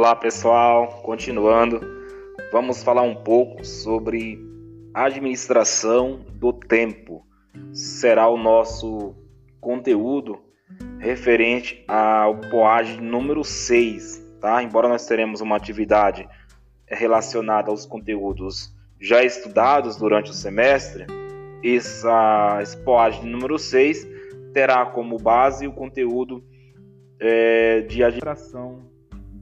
Olá pessoal, continuando, vamos falar um pouco sobre administração do tempo. Será o nosso conteúdo referente ao POAG número 6, tá? Embora nós teremos uma atividade relacionada aos conteúdos já estudados durante o semestre, essa, esse POAG número 6 terá como base o conteúdo é, de administração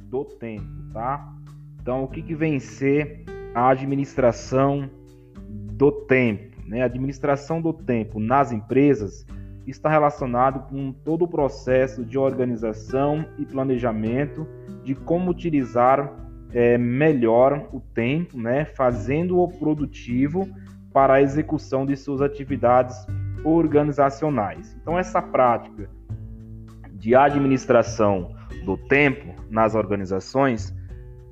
do tempo, tá? Então, o que, que vem ser a administração do tempo? Né? A administração do tempo nas empresas está relacionado com todo o processo de organização e planejamento de como utilizar é, melhor o tempo, né? fazendo-o produtivo para a execução de suas atividades organizacionais. Então, essa prática de administração do tempo nas organizações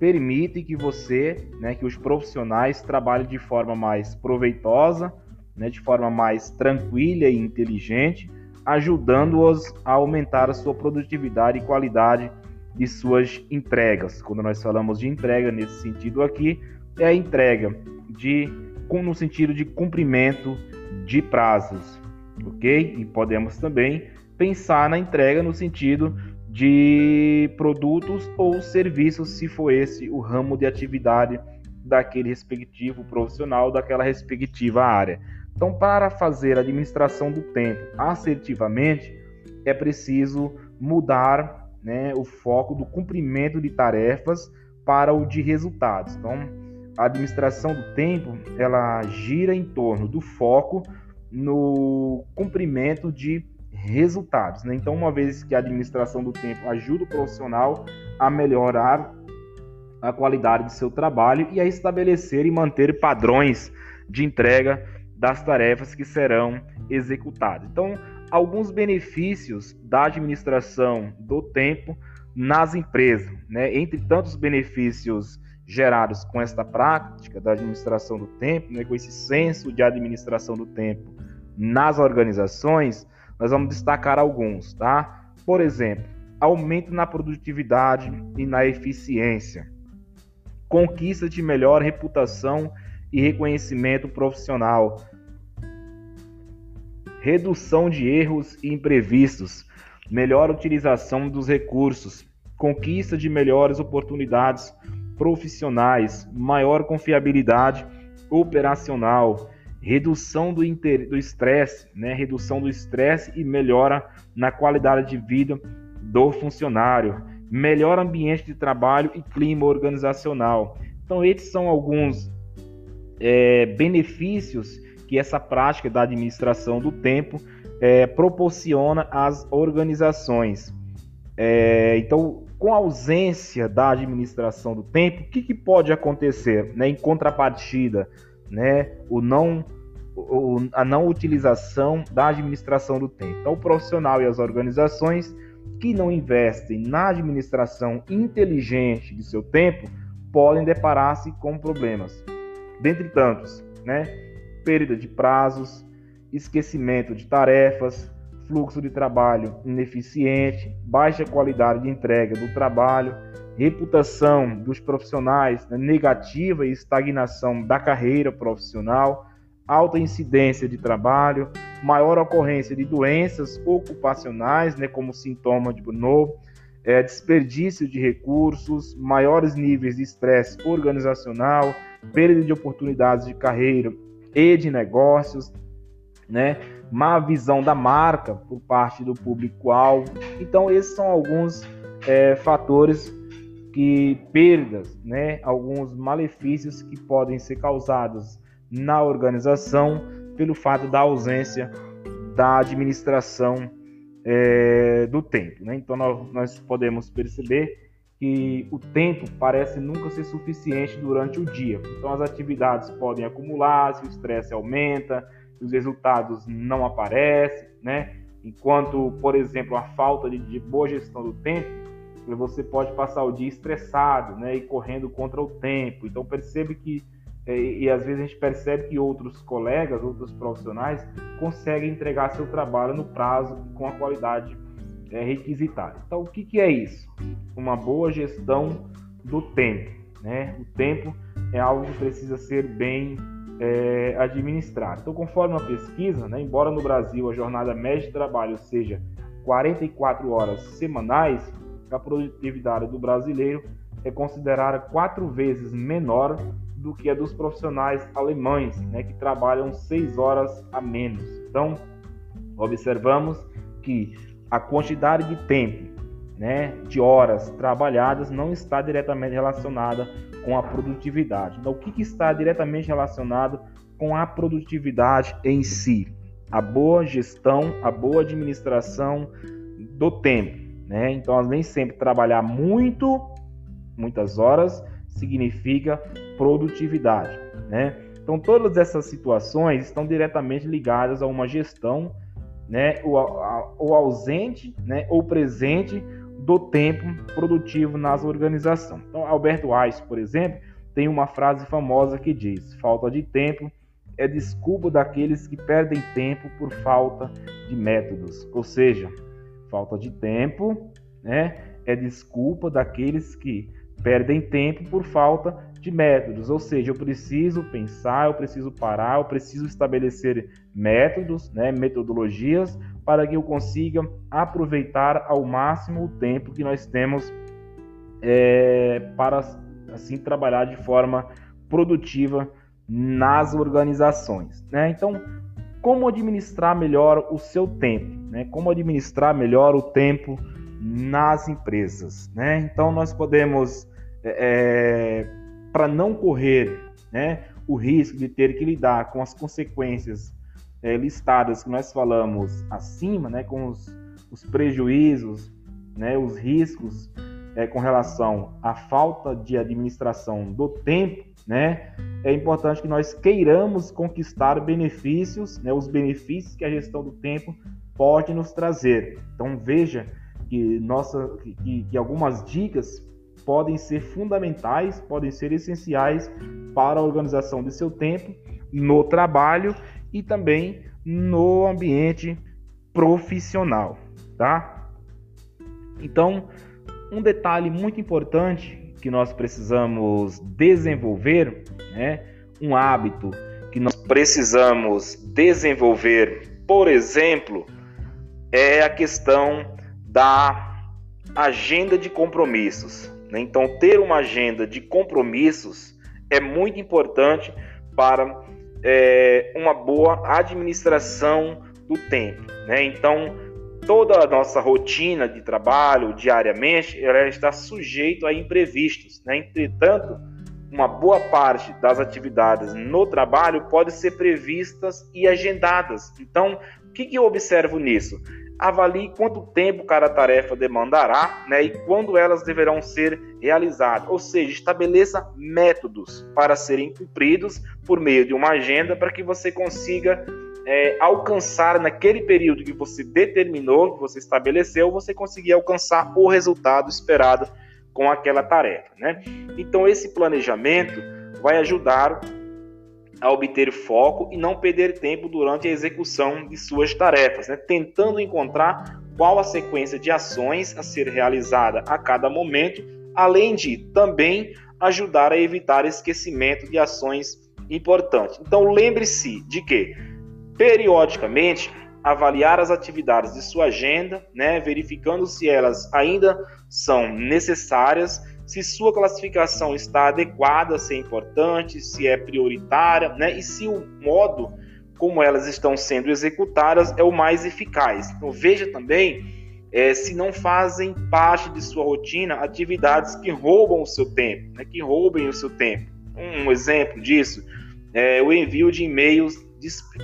permite que você, né, que os profissionais trabalhem de forma mais proveitosa, né, de forma mais tranquila e inteligente, ajudando-os a aumentar a sua produtividade e qualidade de suas entregas. Quando nós falamos de entrega nesse sentido aqui, é a entrega de no sentido de cumprimento de prazos, ok? E podemos também pensar na entrega no sentido de produtos ou serviços, se for esse o ramo de atividade daquele respectivo profissional, daquela respectiva área. Então, para fazer a administração do tempo assertivamente, é preciso mudar né, o foco do cumprimento de tarefas para o de resultados. Então, a administração do tempo ela gira em torno do foco no cumprimento de resultados. Né? Então, uma vez que a administração do tempo ajuda o profissional a melhorar a qualidade de seu trabalho e a estabelecer e manter padrões de entrega das tarefas que serão executadas. Então, alguns benefícios da administração do tempo nas empresas, né? Entre tantos benefícios gerados com esta prática da administração do tempo, né? com esse senso de administração do tempo nas organizações, nós vamos destacar alguns, tá? Por exemplo, aumento na produtividade e na eficiência, conquista de melhor reputação e reconhecimento profissional, redução de erros e imprevistos, melhor utilização dos recursos, conquista de melhores oportunidades profissionais, maior confiabilidade operacional, redução do estresse, né? redução do estresse e melhora na qualidade de vida do funcionário, melhor ambiente de trabalho e clima organizacional. Então, esses são alguns é, benefícios que essa prática da administração do tempo é, proporciona às organizações. É, então, com a ausência da administração do tempo, o que, que pode acontecer? Né? Em contrapartida, né? o não a não utilização da administração do tempo. Então, o profissional e as organizações que não investem na administração inteligente de seu tempo podem deparar-se com problemas. Dentre tantos, né? Perda de prazos, esquecimento de tarefas, fluxo de trabalho ineficiente, baixa qualidade de entrega do trabalho, reputação dos profissionais né, negativa e estagnação da carreira profissional, alta incidência de trabalho, maior ocorrência de doenças ocupacionais, né, como sintoma de novo, é, desperdício de recursos, maiores níveis de estresse organizacional, perda de oportunidades de carreira e de negócios, né, má visão da marca por parte do público-alvo. Então, esses são alguns é, fatores que perdas, né, alguns malefícios que podem ser causados na organização pelo fato da ausência da administração é, do tempo. Né? Então nós, nós podemos perceber que o tempo parece nunca ser suficiente durante o dia. Então as atividades podem acumular, se o estresse aumenta, os resultados não aparecem, né? Enquanto, por exemplo, a falta de, de boa gestão do tempo, você pode passar o dia estressado, né, e correndo contra o tempo. Então percebe que é, e às vezes a gente percebe que outros colegas, outros profissionais conseguem entregar seu trabalho no prazo com a qualidade é, requisitada. Então, o que, que é isso? Uma boa gestão do tempo. Né? O tempo é algo que precisa ser bem é, administrado. Então, conforme uma pesquisa, né, embora no Brasil a jornada média de trabalho seja 44 horas semanais, a produtividade do brasileiro é considerada quatro vezes menor do que a dos profissionais alemães, né, que trabalham seis horas a menos. Então, observamos que a quantidade de tempo, né, de horas trabalhadas não está diretamente relacionada com a produtividade. Então, o que, que está diretamente relacionado com a produtividade em si? A boa gestão, a boa administração do tempo. Né? Então, nem sempre trabalhar muito, muitas horas, significa produtividade. Né? Então, todas essas situações estão diretamente ligadas a uma gestão, né, ou, ou ausente, né, ou presente do tempo produtivo nas organizações. Então, Alberto Einstein, por exemplo, tem uma frase famosa que diz: falta de tempo é desculpa daqueles que perdem tempo por falta de métodos. Ou seja, falta de tempo, né, é desculpa daqueles que perdem tempo por falta de métodos. Ou seja, eu preciso pensar, eu preciso parar, eu preciso estabelecer métodos, né, metodologias para que eu consiga aproveitar ao máximo o tempo que nós temos é, para assim trabalhar de forma produtiva nas organizações. Né? Então, como administrar melhor o seu tempo? Né? Como administrar melhor o tempo nas empresas? Né? Então, nós podemos, é, é para não correr né, o risco de ter que lidar com as consequências é, listadas que nós falamos acima, né, com os, os prejuízos, né, os riscos é, com relação à falta de administração do tempo, né, é importante que nós queiramos conquistar benefícios, né, os benefícios que a gestão do tempo pode nos trazer. Então veja que, nossa, que, que algumas dicas podem ser fundamentais, podem ser essenciais para a organização de seu tempo no trabalho e também no ambiente profissional, tá? Então, um detalhe muito importante que nós precisamos desenvolver, né? Um hábito que nós precisamos desenvolver, por exemplo, é a questão da agenda de compromissos. Né? Então, ter uma agenda de compromissos é muito importante para é, uma boa administração do tempo. Né? Então, toda a nossa rotina de trabalho diariamente ela está sujeita a imprevistos. Né? Entretanto, uma boa parte das atividades no trabalho pode ser previstas e agendadas. Então, que, que eu observo nisso? avalie quanto tempo cada tarefa demandará né, e quando elas deverão ser realizadas. Ou seja, estabeleça métodos para serem cumpridos por meio de uma agenda para que você consiga é, alcançar naquele período que você determinou, que você estabeleceu, você conseguir alcançar o resultado esperado com aquela tarefa. Né? Então, esse planejamento vai ajudar a obter foco e não perder tempo durante a execução de suas tarefas, né? tentando encontrar qual a sequência de ações a ser realizada a cada momento, além de também ajudar a evitar esquecimento de ações importantes. Então lembre-se de que periodicamente avaliar as atividades de sua agenda, né, verificando se elas ainda são necessárias se sua classificação está adequada, se é importante, se é prioritária, né? E se o modo como elas estão sendo executadas é o mais eficaz. Então veja também é, se não fazem parte de sua rotina atividades que roubam o seu tempo, né? que roubem o seu tempo. Um exemplo disso é o envio de e-mails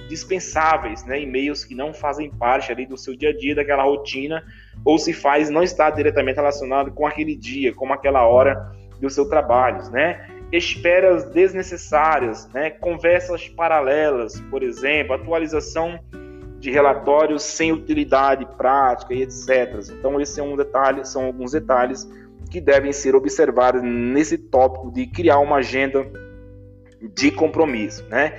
dispensáveis, né? e-mails que não fazem parte ali do seu dia a dia, daquela rotina ou se faz não está diretamente relacionado com aquele dia, com aquela hora do seu trabalho, né? Esperas desnecessárias, né? Conversas paralelas, por exemplo, atualização de relatórios sem utilidade prática e etc. Então esse é um detalhe, são alguns detalhes que devem ser observados nesse tópico de criar uma agenda de compromisso, né?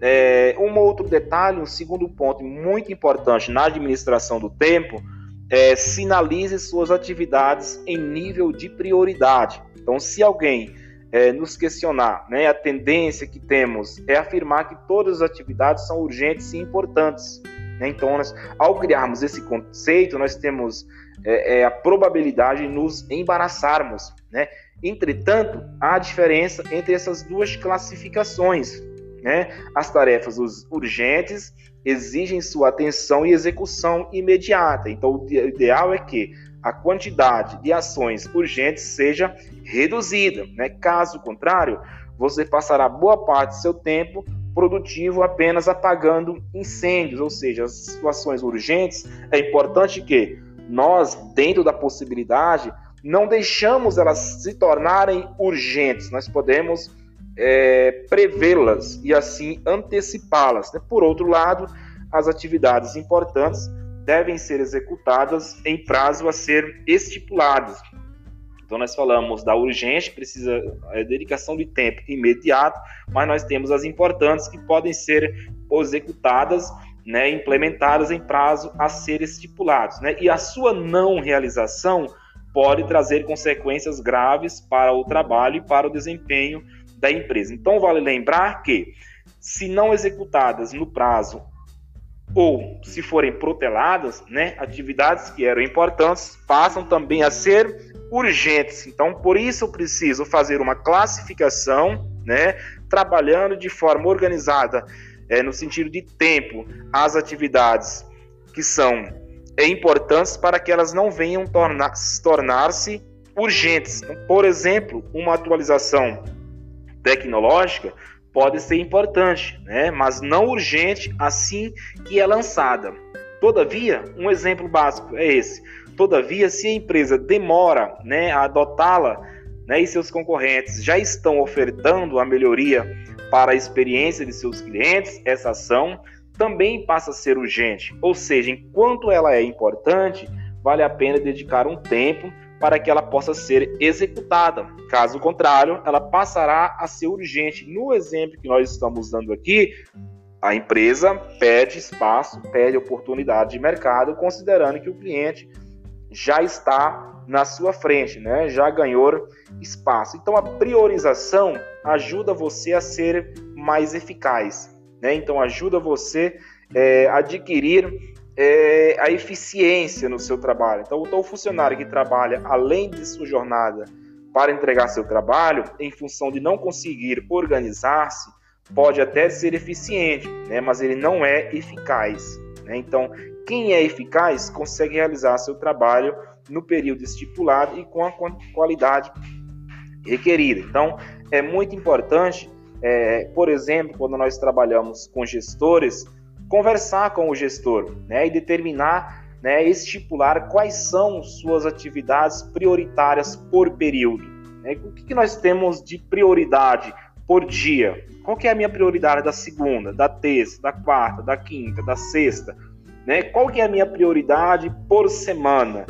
É, um outro detalhe, um segundo ponto muito importante na administração do tempo é, sinalize suas atividades em nível de prioridade. Então, se alguém é, nos questionar, né, a tendência que temos é afirmar que todas as atividades são urgentes e importantes. Né? Então, nós, ao criarmos esse conceito, nós temos é, é, a probabilidade de nos embaraçarmos. Né? Entretanto, há diferença entre essas duas classificações. Né? As tarefas urgentes exigem sua atenção e execução imediata. Então, o ideal é que a quantidade de ações urgentes seja reduzida. Né? Caso contrário, você passará boa parte do seu tempo produtivo apenas apagando incêndios, ou seja, as situações urgentes. É importante que nós, dentro da possibilidade, não deixamos elas se tornarem urgentes. Nós podemos é, prevê-las e assim antecipá-las. Né? Por outro lado, as atividades importantes devem ser executadas em prazo a ser estipulado. Então nós falamos da urgente, precisa é, dedicação de tempo imediato, mas nós temos as importantes que podem ser executadas, né, implementadas em prazo a ser estipulados, né? E a sua não realização pode trazer consequências graves para o trabalho e para o desempenho da empresa. Então vale lembrar que se não executadas no prazo ou se forem proteladas, né, atividades que eram importantes passam também a ser urgentes. Então, por isso eu preciso fazer uma classificação, né, trabalhando de forma organizada, é, no sentido de tempo, as atividades que são é, importantes para que elas não venham tornar, tornar-se urgentes. Então, por exemplo, uma atualização tecnológica pode ser importante, né? mas não urgente assim que é lançada. Todavia, um exemplo básico é esse. Todavia, se a empresa demora né, a adotá-la né, e seus concorrentes já estão ofertando a melhoria para a experiência de seus clientes, essa ação também passa a ser urgente. Ou seja, enquanto ela é importante, vale a pena dedicar um tempo para que ela possa ser executada. Caso contrário, ela passará a ser urgente. No exemplo que nós estamos dando aqui, a empresa pede espaço, pede oportunidade de mercado, considerando que o cliente já está na sua frente, né? já ganhou espaço. Então, a priorização ajuda você a ser mais eficaz. Né? Então, ajuda você é, adquirir é, a eficiência no seu trabalho. Então, o funcionário que trabalha além de sua jornada para entregar seu trabalho, em função de não conseguir organizar-se, pode até ser eficiente, né? mas ele não é eficaz. Né? Então, quem é eficaz consegue realizar seu trabalho no período estipulado e com a qualidade requerida. Então, é muito importante, é, por exemplo, quando nós trabalhamos com gestores, conversar com o gestor né, e determinar, né, estipular quais são suas atividades prioritárias por período. Né? O que, que nós temos de prioridade por dia? Qual que é a minha prioridade da segunda, da terça, da quarta, da quinta, da sexta? Né? Qual que é a minha prioridade por semana?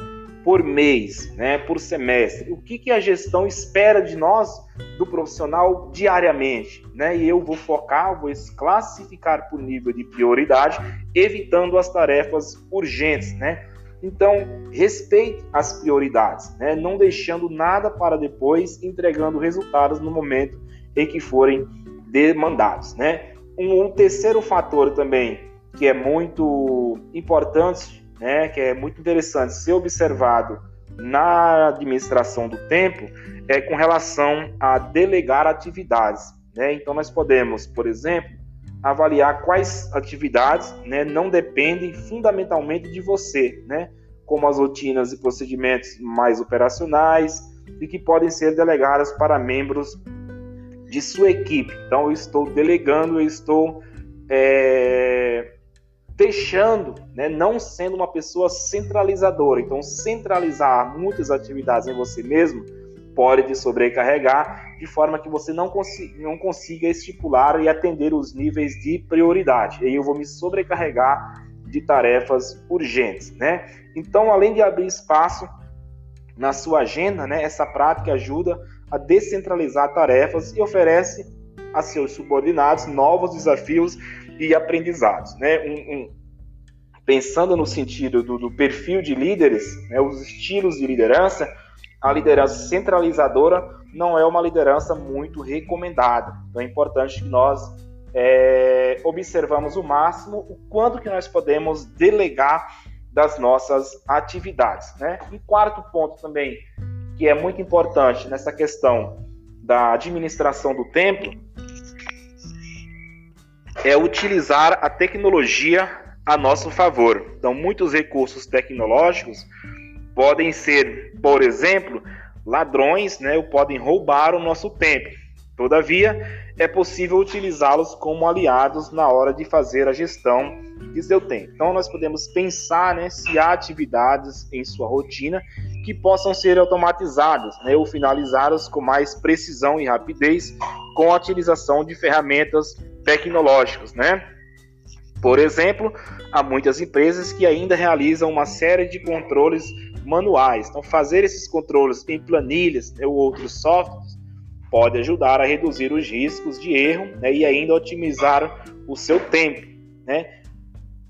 Por mês, né, por semestre. O que, que a gestão espera de nós, do profissional, diariamente? Né? E eu vou focar, vou classificar por nível de prioridade, evitando as tarefas urgentes. Né? Então, respeite as prioridades, né? não deixando nada para depois, entregando resultados no momento em que forem demandados. Né? Um, um terceiro fator também que é muito importante né, que é muito interessante ser observado na administração do tempo, é com relação a delegar atividades. Né? Então, nós podemos, por exemplo, avaliar quais atividades né, não dependem fundamentalmente de você, né? como as rotinas e procedimentos mais operacionais e que podem ser delegadas para membros de sua equipe. Então, eu estou delegando, eu estou é, deixando, né, não sendo uma pessoa centralizadora. Então, centralizar muitas atividades em você mesmo pode te sobrecarregar de forma que você não, consiga, não consiga estipular e atender os níveis de prioridade. E eu vou me sobrecarregar de tarefas urgentes, né? Então, além de abrir espaço na sua agenda, né, essa prática ajuda a descentralizar tarefas e oferece a seus subordinados novos desafios e aprendizados. Né? Um, um, pensando no sentido do, do perfil de líderes, né, os estilos de liderança, a liderança centralizadora não é uma liderança muito recomendada. Então é importante que nós é, observamos o máximo o quanto que nós podemos delegar das nossas atividades. Né? E quarto ponto também, que é muito importante nessa questão da administração do tempo, é utilizar a tecnologia a nosso favor. Então, muitos recursos tecnológicos podem ser, por exemplo, ladrões, né, ou podem roubar o nosso tempo. Todavia, é possível utilizá-los como aliados na hora de fazer a gestão de seu tempo. Então, nós podemos pensar né, se há atividades em sua rotina que possam ser automatizadas né, ou finalizadas com mais precisão e rapidez com a utilização de ferramentas tecnológicas. Né? Por exemplo, há muitas empresas que ainda realizam uma série de controles manuais. Então, fazer esses controles em planilhas né, ou outros softwares pode ajudar a reduzir os riscos de erro né, e ainda otimizar o seu tempo. Né?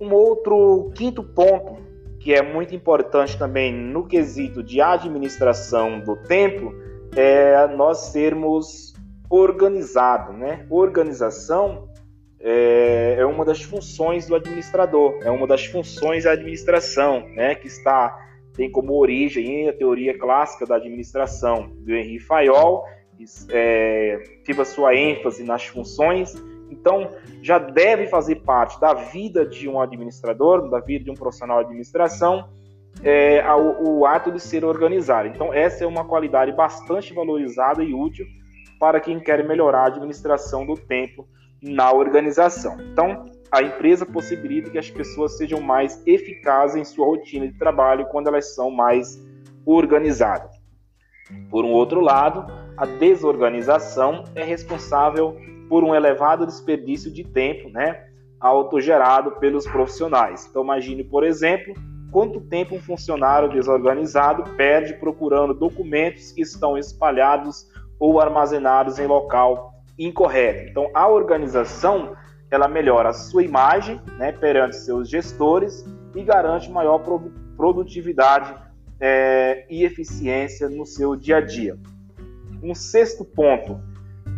Um outro quinto ponto que é muito importante também no quesito de administração do tempo é nós sermos organizados. Né? Organização é, é uma das funções do administrador, é uma das funções da administração, né? que está tem como origem a teoria clássica da administração do Henri Fayol, é, tive a sua ênfase nas funções, então já deve fazer parte da vida de um administrador, da vida de um profissional de administração, é, o, o ato de ser organizado. Então essa é uma qualidade bastante valorizada e útil para quem quer melhorar a administração do tempo na organização. Então, a empresa possibilita que as pessoas sejam mais eficazes em sua rotina de trabalho quando elas são mais organizadas. Por um outro lado, a desorganização é responsável por um elevado desperdício de tempo, né, autogerado pelos profissionais. Então imagine, por exemplo, quanto tempo um funcionário desorganizado perde procurando documentos que estão espalhados ou armazenados em local incorreto. Então a organização ela melhora a sua imagem né, perante seus gestores e garante maior produtividade é, e eficiência no seu dia a dia. Um sexto ponto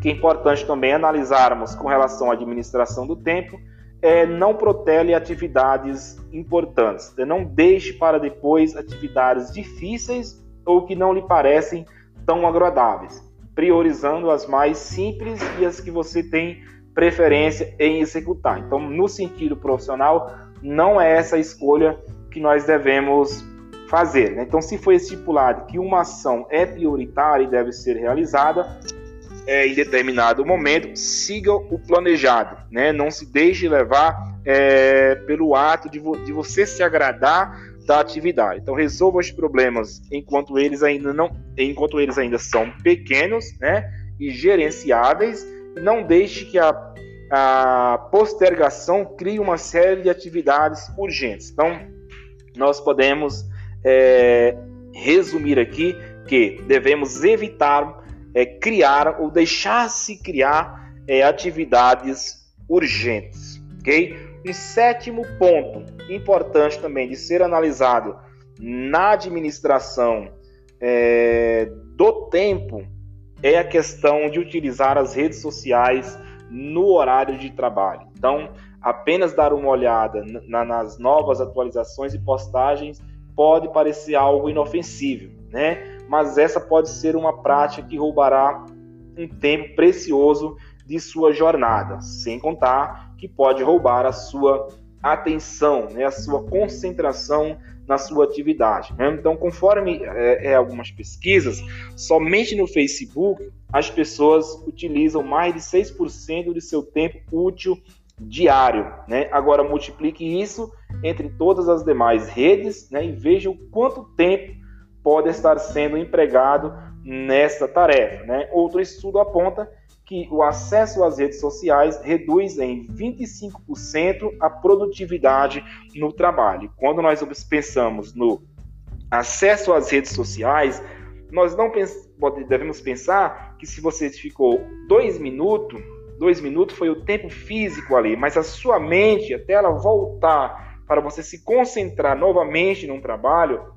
que é importante também analisarmos com relação à administração do tempo é não protele atividades importantes. Não deixe para depois atividades difíceis ou que não lhe parecem tão agradáveis, priorizando as mais simples e as que você tem preferência em executar. Então, no sentido profissional, não é essa a escolha que nós devemos fazer. Né? Então, se foi estipulado que uma ação é prioritária e deve ser realizada é, em determinado momento, siga o planejado. Né? Não se deixe levar é, pelo ato de, vo de você se agradar da atividade. Então resolva os problemas enquanto eles ainda não, enquanto eles ainda são pequenos, né, e gerenciáveis. Não deixe que a a postergação cria uma série de atividades urgentes. Então, nós podemos é, resumir aqui que devemos evitar é, criar ou deixar-se criar é, atividades urgentes. Ok? Um sétimo ponto importante também de ser analisado na administração é, do tempo é a questão de utilizar as redes sociais no horário de trabalho. Então, apenas dar uma olhada na, nas novas atualizações e postagens pode parecer algo inofensivo, né? Mas essa pode ser uma prática que roubará um tempo precioso de sua jornada, sem contar que pode roubar a sua atenção, né, a sua concentração na sua atividade. Né? Então, conforme é, é, algumas pesquisas, somente no Facebook as pessoas utilizam mais de 6% de seu tempo útil diário. Né? Agora, multiplique isso entre todas as demais redes né, e veja o quanto tempo pode estar sendo empregado nessa tarefa. Né? Outro estudo aponta que o acesso às redes sociais reduz em 25% a produtividade no trabalho. Quando nós pensamos no acesso às redes sociais, nós não devemos pensar que se você ficou dois minutos, dois minutos foi o tempo físico ali, mas a sua mente, até ela voltar para você se concentrar novamente num trabalho,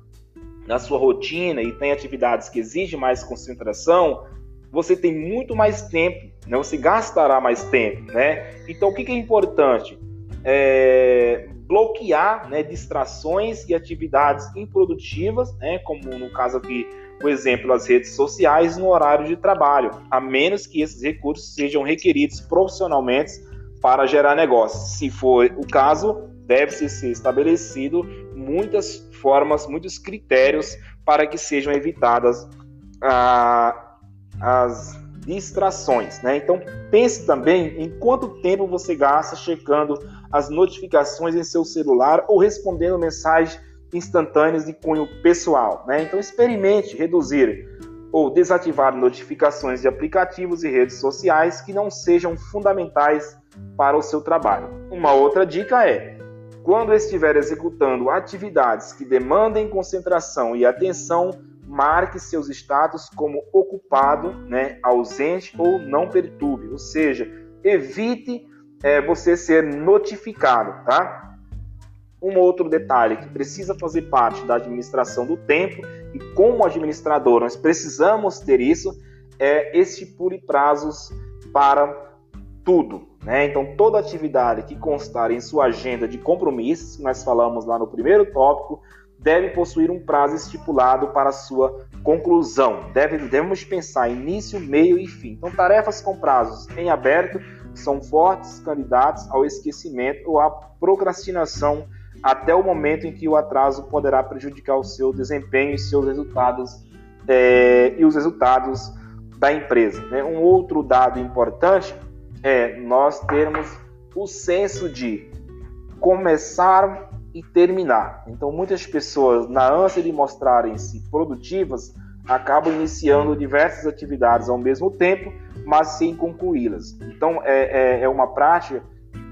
na sua rotina e tem atividades que exigem mais concentração, você tem muito mais tempo, né? Você gastará mais tempo, né? Então, o que, é importante? É bloquear né, distrações e atividades improdutivas, né, como no caso aqui, por exemplo, as redes sociais no horário de trabalho, a menos que esses recursos sejam requeridos profissionalmente para gerar negócio. Se for o caso, deve-se ser estabelecido muitas formas, muitos critérios para que sejam evitadas ah, as distrações, né? Então pense também em quanto tempo você gasta checando as notificações em seu celular ou respondendo mensagens instantâneas de cunho pessoal, né? Então experimente reduzir ou desativar notificações de aplicativos e redes sociais que não sejam fundamentais para o seu trabalho. Uma outra dica é quando estiver executando atividades que demandem concentração e atenção, marque seus status como ocupado, né, ausente ou não perturbe, ou seja, evite é, você ser notificado, tá? Um outro detalhe que precisa fazer parte da administração do tempo e como administrador nós precisamos ter isso é estipule prazos para tudo, né? Então toda atividade que constar em sua agenda de compromissos, que nós falamos lá no primeiro tópico, deve possuir um prazo estipulado para sua conclusão. Deve, devemos pensar início, meio e fim. Então, tarefas com prazos em aberto são fortes candidatos ao esquecimento ou à procrastinação até o momento em que o atraso poderá prejudicar o seu desempenho e seus resultados é, e os resultados da empresa. Né? Um outro dado importante é nós termos o senso de começar e terminar. Então, muitas pessoas, na ânsia de mostrarem-se produtivas, acabam iniciando diversas atividades ao mesmo tempo, mas sem concluí-las. Então, é, é, é, uma prática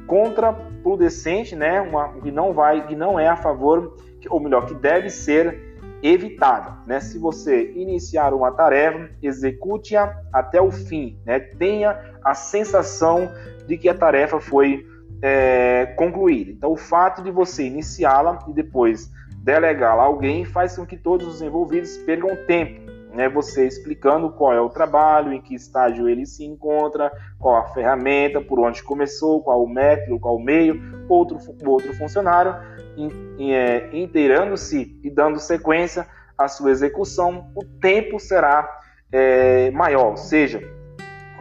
contraproducente, né? Uma, que não vai, que não é a favor, ou melhor, que deve ser evitada. Né? Se você iniciar uma tarefa, execute-a até o fim. Né? Tenha a sensação de que a tarefa foi é, concluída. Então, o fato de você iniciá-la e depois delegá-la a alguém faz com que todos os envolvidos percam tempo. Né, você explicando qual é o trabalho, em que estágio ele se encontra, qual a ferramenta, por onde começou, qual o método, qual o meio, outro, outro funcionário, é, inteirando-se e dando sequência à sua execução, o tempo será é, maior, ou seja,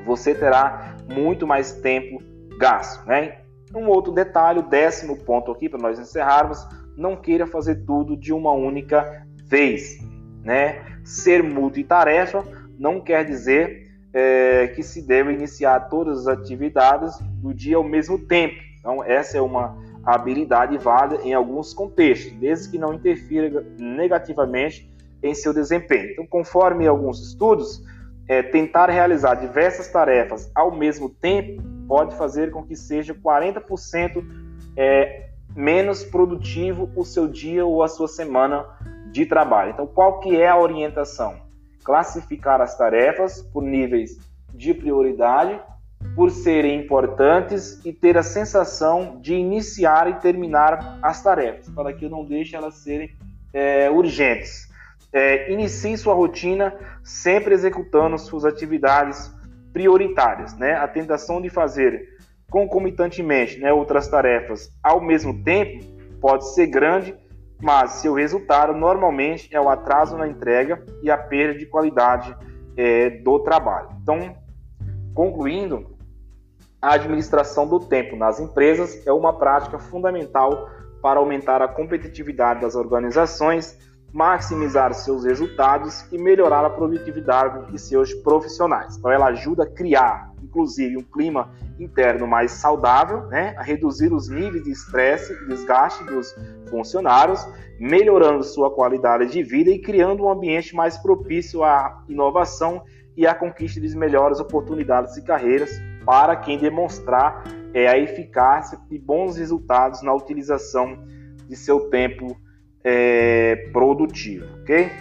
você terá muito mais tempo gasto. Né? Um outro detalhe, o décimo ponto aqui para nós encerrarmos, não queira fazer tudo de uma única vez. Né? Ser multitarefa não quer dizer é, que se deve iniciar todas as atividades do dia ao mesmo tempo. Então, essa é uma habilidade válida em alguns contextos, desde que não interfira negativamente em seu desempenho. Então, conforme alguns estudos, é, tentar realizar diversas tarefas ao mesmo tempo pode fazer com que seja 40% é, menos produtivo o seu dia ou a sua semana de trabalho. Então, qual que é a orientação? Classificar as tarefas por níveis de prioridade, por serem importantes e ter a sensação de iniciar e terminar as tarefas, para que não deixe elas serem é, urgentes é, inicie sua rotina sempre executando suas atividades prioritárias. Né? A tentação de fazer concomitantemente né, outras tarefas ao mesmo tempo pode ser grande, mas seu resultado normalmente é o atraso na entrega e a perda de qualidade é, do trabalho. Então, concluindo, a administração do tempo nas empresas é uma prática fundamental para aumentar a competitividade das organizações maximizar seus resultados e melhorar a produtividade de seus profissionais. Então, ela ajuda a criar, inclusive, um clima interno mais saudável, né? a reduzir os níveis de estresse e desgaste dos funcionários, melhorando sua qualidade de vida e criando um ambiente mais propício à inovação e à conquista de melhores oportunidades e carreiras para quem demonstrar é, a eficácia e bons resultados na utilização de seu tempo é, produtivo, ok?